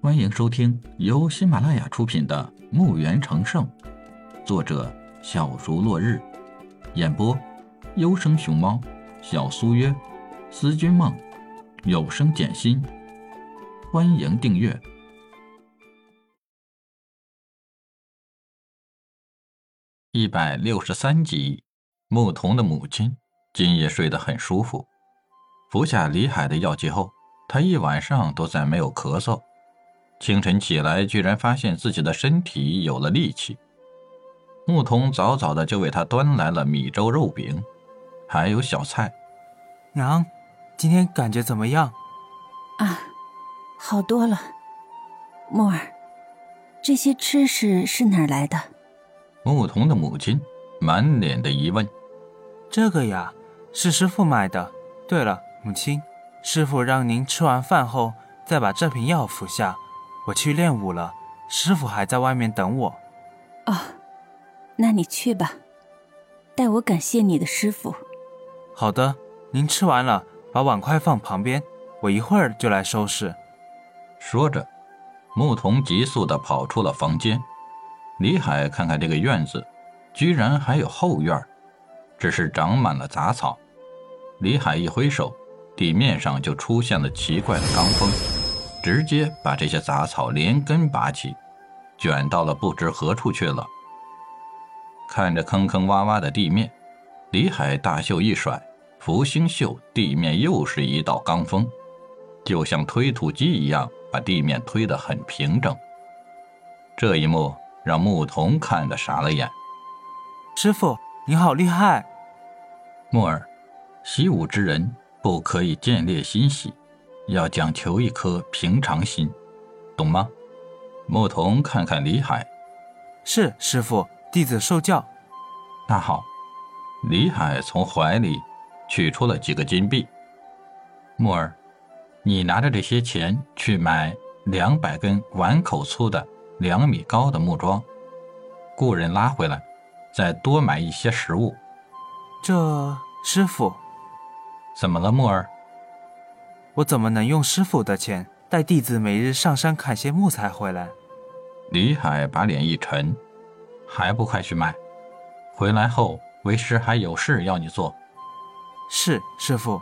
欢迎收听由喜马拉雅出品的《墓园成圣》，作者小竹落日，演播优生熊猫、小苏约、思君梦、有声简心。欢迎订阅一百六十三集。牧童的母亲今夜睡得很舒服，服下李海的药剂后，他一晚上都再没有咳嗽。清晨起来，居然发现自己的身体有了力气。牧童早早的就为他端来了米粥、肉饼，还有小菜。娘，今天感觉怎么样？啊，好多了。木儿，这些吃食是哪儿来的？牧童的母亲满脸的疑问。这个呀，是师傅买的。对了，母亲，师傅让您吃完饭后再把这瓶药服下。我去练武了，师傅还在外面等我。哦，那你去吧，代我感谢你的师傅。好的，您吃完了，把碗筷放旁边，我一会儿就来收拾。说着，牧童急速地跑出了房间。李海看看这个院子，居然还有后院。只是长满了杂草，李海一挥手，地面上就出现了奇怪的罡风，直接把这些杂草连根拔起，卷到了不知何处去了。看着坑坑洼洼的地面，李海大袖一甩，福星袖，地面又是一道罡风，就像推土机一样，把地面推得很平整。这一幕让牧童看得傻了眼，师傅。你好厉害，木儿，习武之人不可以见猎心喜，要讲求一颗平常心，懂吗？牧童看看李海，是师傅，弟子受教。那好，李海从怀里取出了几个金币。木儿，你拿着这些钱去买两百根碗口粗的、两米高的木桩，雇人拉回来。再多买一些食物。这师傅，怎么了，木儿？我怎么能用师傅的钱带弟子每日上山砍些木材回来？李海把脸一沉，还不快去卖？回来后为师还有事要你做。是师傅。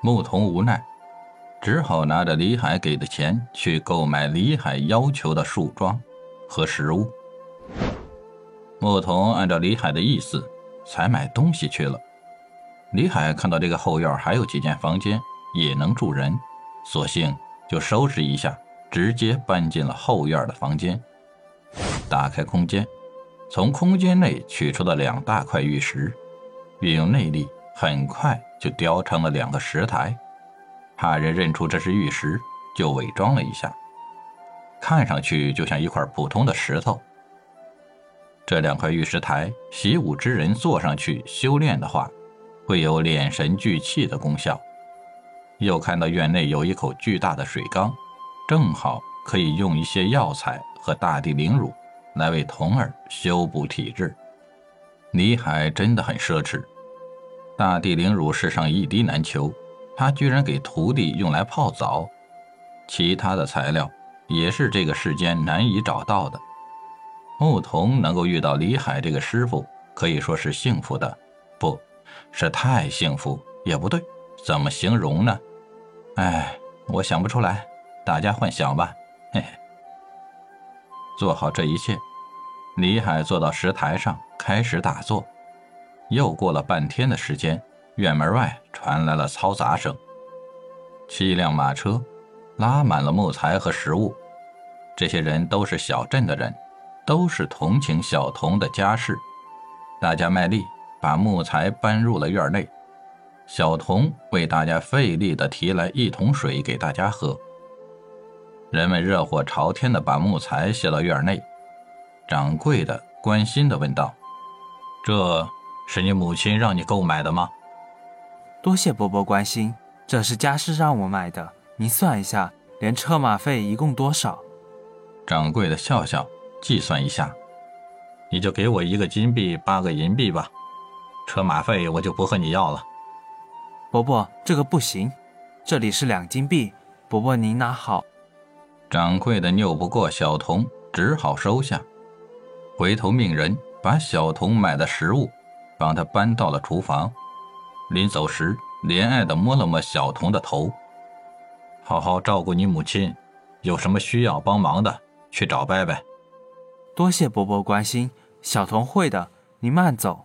牧童无奈，只好拿着李海给的钱去购买李海要求的树桩和食物。牧童按照李海的意思，才买东西去了。李海看到这个后院还有几间房间也能住人，索性就收拾一下，直接搬进了后院的房间。打开空间，从空间内取出了两大块玉石，运用内力，很快就雕成了两个石台。怕人认出这是玉石，就伪装了一下，看上去就像一块普通的石头。这两块玉石台，习武之人坐上去修炼的话，会有敛神聚气的功效。又看到院内有一口巨大的水缸，正好可以用一些药材和大地灵乳来为童儿修补体质。李海真的很奢侈，大地灵乳世上一滴难求，他居然给徒弟用来泡澡。其他的材料也是这个世间难以找到的。牧童能够遇到李海这个师傅，可以说是幸福的，不是太幸福也不对，怎么形容呢？哎，我想不出来，大家幻想吧。嘿嘿。做好这一切，李海坐到石台上开始打坐。又过了半天的时间，院门外传来了嘈杂声，七辆马车拉满了木材和食物，这些人都是小镇的人。都是同情小童的家事，大家卖力把木材搬入了院内。小童为大家费力地提来一桶水给大家喝。人们热火朝天地把木材卸到院内。掌柜的关心地问道：“这是你母亲让你购买的吗？”多谢伯伯关心，这是家师让我买的。您算一下，连车马费一共多少？掌柜的笑笑。计算一下，你就给我一个金币，八个银币吧。车马费我就不和你要了。伯伯，这个不行，这里是两金币，伯伯您拿好。掌柜的拗不过小童，只好收下，回头命人把小童买的食物帮他搬到了厨房。临走时，怜爱的摸了摸小童的头：“好好照顾你母亲，有什么需要帮忙的，去找伯伯。”多谢伯伯关心，小童会的，您慢走。